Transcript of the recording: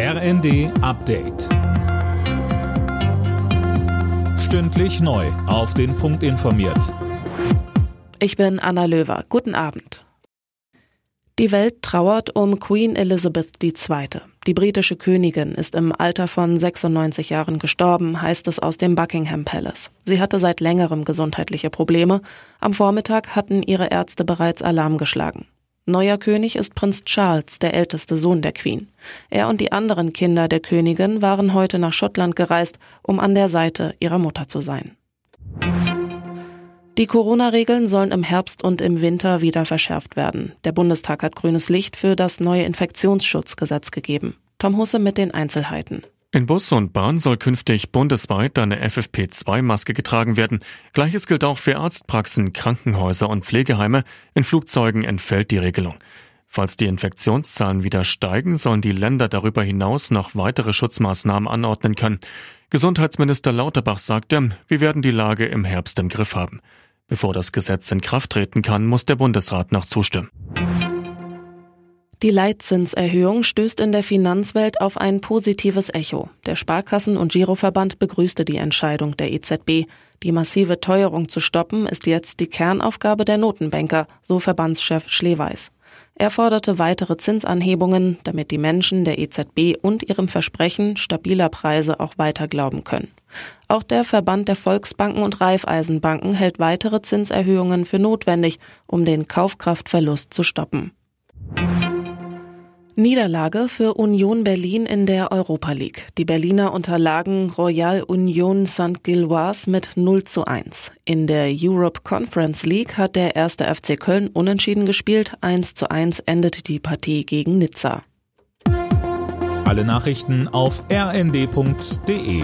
RND Update. Stündlich neu. Auf den Punkt informiert. Ich bin Anna Löwer. Guten Abend. Die Welt trauert um Queen Elizabeth II. Die britische Königin ist im Alter von 96 Jahren gestorben, heißt es aus dem Buckingham Palace. Sie hatte seit längerem gesundheitliche Probleme. Am Vormittag hatten ihre Ärzte bereits Alarm geschlagen. Neuer König ist Prinz Charles, der älteste Sohn der Queen. Er und die anderen Kinder der Königin waren heute nach Schottland gereist, um an der Seite ihrer Mutter zu sein. Die Corona-Regeln sollen im Herbst und im Winter wieder verschärft werden. Der Bundestag hat grünes Licht für das neue Infektionsschutzgesetz gegeben. Tom Husse mit den Einzelheiten. In Bus und Bahn soll künftig bundesweit eine FFP2-Maske getragen werden. Gleiches gilt auch für Arztpraxen, Krankenhäuser und Pflegeheime. In Flugzeugen entfällt die Regelung. Falls die Infektionszahlen wieder steigen, sollen die Länder darüber hinaus noch weitere Schutzmaßnahmen anordnen können. Gesundheitsminister Lauterbach sagte, wir werden die Lage im Herbst im Griff haben. Bevor das Gesetz in Kraft treten kann, muss der Bundesrat noch zustimmen. Die Leitzinserhöhung stößt in der Finanzwelt auf ein positives Echo. Der Sparkassen- und Giroverband begrüßte die Entscheidung der EZB. Die massive Teuerung zu stoppen ist jetzt die Kernaufgabe der Notenbanker, so Verbandschef Schleweis. Er forderte weitere Zinsanhebungen, damit die Menschen der EZB und ihrem Versprechen stabiler Preise auch weiter glauben können. Auch der Verband der Volksbanken und Raiffeisenbanken hält weitere Zinserhöhungen für notwendig, um den Kaufkraftverlust zu stoppen. Niederlage für Union Berlin in der Europa League. Die Berliner unterlagen Royal Union St. Gilloise mit 0 zu 1. In der Europe Conference League hat der erste FC Köln unentschieden gespielt. 1 zu 1 endete die Partie gegen Nizza. Alle Nachrichten auf rnd.de